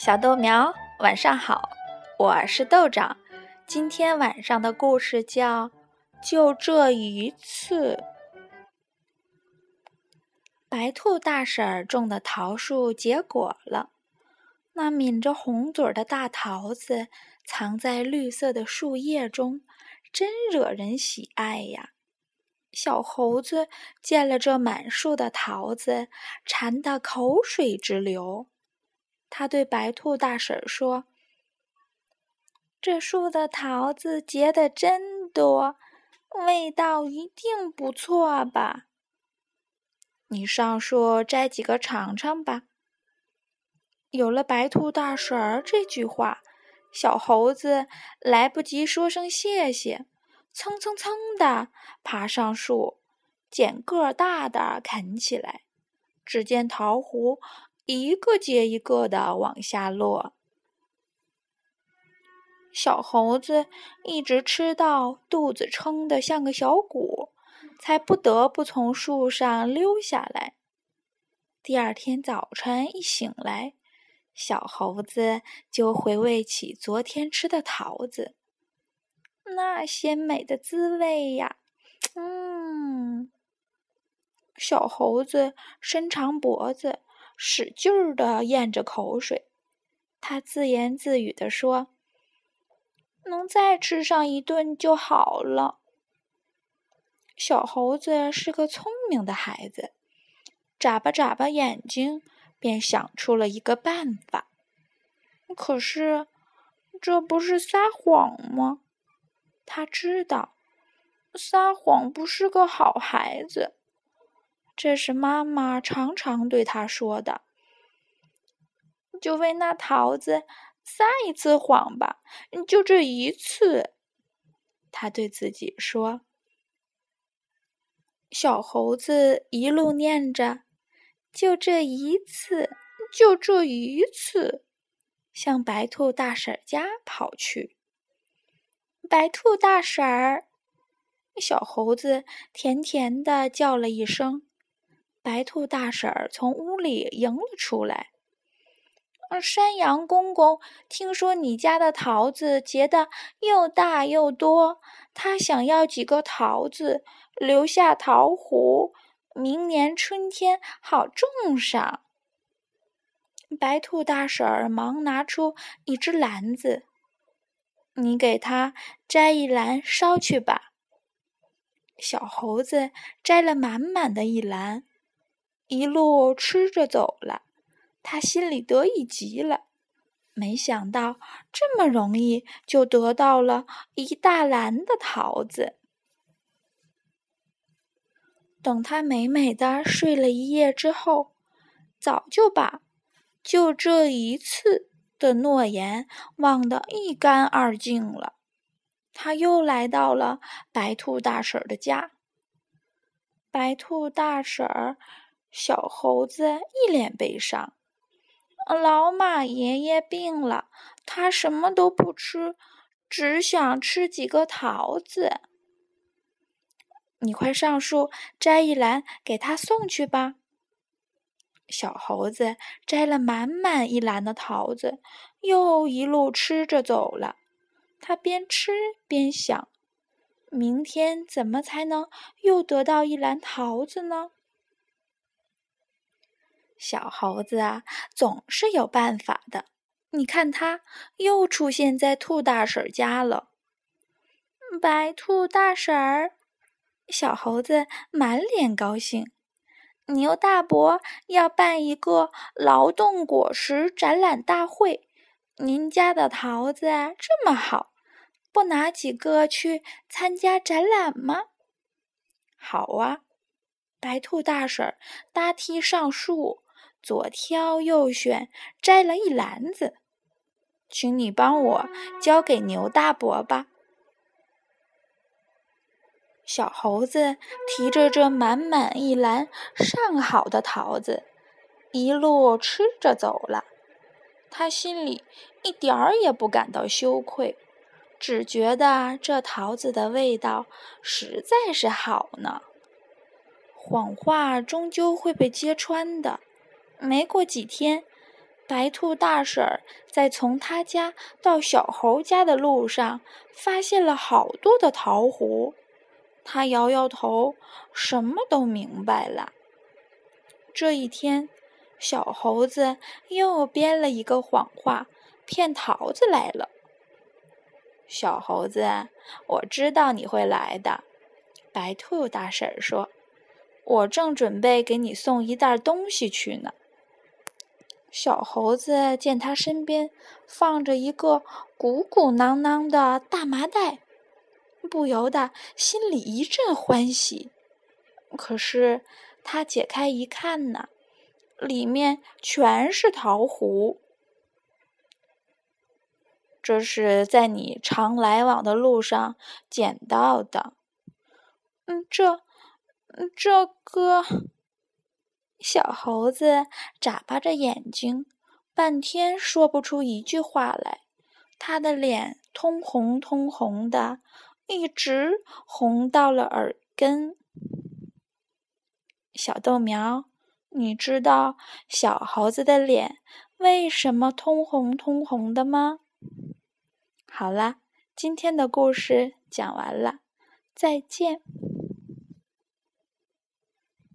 小豆苗，晚上好，我是豆长。今天晚上的故事叫《就这一次》。白兔大婶种的桃树结果了，那抿着红嘴的大桃子藏在绿色的树叶中，真惹人喜爱呀。小猴子见了这满树的桃子，馋得口水直流。他对白兔大婶说：“这树的桃子结的真多，味道一定不错吧？你上树摘几个尝尝吧。”有了白兔大婶儿这句话，小猴子来不及说声谢谢，蹭蹭蹭的爬上树，捡个大的啃起来。只见桃核。一个接一个的往下落，小猴子一直吃到肚子撑得像个小鼓，才不得不从树上溜下来。第二天早晨一醒来，小猴子就回味起昨天吃的桃子，那鲜美的滋味呀！嗯，小猴子伸长脖子。使劲儿的咽着口水，他自言自语地说：“能再吃上一顿就好了。”小猴子是个聪明的孩子，眨巴眨巴眼睛，便想出了一个办法。可是，这不是撒谎吗？他知道，撒谎不是个好孩子。这是妈妈常常对他说的：“就为那桃子撒一次谎吧，就这一次。”他对自己说。小猴子一路念着：“就这一次，就这一次。”向白兔大婶家跑去。白兔大婶儿，小猴子甜甜的叫了一声。白兔大婶儿从屋里迎了出来。山羊公公听说你家的桃子结的又大又多，他想要几个桃子留下桃核，明年春天好种上。白兔大婶儿忙拿出一只篮子，你给他摘一篮捎去吧。小猴子摘了满满的一篮。一路吃着走了，他心里得意极了。没想到这么容易就得到了一大篮的桃子。等他美美的睡了一夜之后，早就把就这一次的诺言忘得一干二净了。他又来到了白兔大婶的家。白兔大婶儿。小猴子一脸悲伤。老马爷爷病了，他什么都不吃，只想吃几个桃子。你快上树摘一篮给他送去吧。小猴子摘了满满一篮的桃子，又一路吃着走了。他边吃边想：明天怎么才能又得到一篮桃子呢？小猴子啊，总是有办法的。你看，它又出现在兔大婶家了。白兔大婶儿，小猴子满脸高兴。牛大伯要办一个劳动果实展览大会，您家的桃子这么好，不拿几个去参加展览吗？好啊，白兔大婶儿搭梯上树。左挑右选，摘了一篮子，请你帮我交给牛大伯吧。小猴子提着这满满一篮上好的桃子，一路吃着走了。他心里一点儿也不感到羞愧，只觉得这桃子的味道实在是好呢。谎话终究会被揭穿的。没过几天，白兔大婶儿在从他家到小猴家的路上，发现了好多的桃核。他摇摇头，什么都明白了。这一天，小猴子又编了一个谎话，骗桃子来了。小猴子，我知道你会来的。白兔大婶说：“我正准备给你送一袋东西去呢。”小猴子见他身边放着一个鼓鼓囊囊的大麻袋，不由得心里一阵欢喜。可是他解开一看呢，里面全是桃核。这是在你常来往的路上捡到的。嗯，这，这个。小猴子眨巴着眼睛，半天说不出一句话来。他的脸通红通红的，一直红到了耳根。小豆苗，你知道小猴子的脸为什么通红通红的吗？好了，今天的故事讲完了，再见。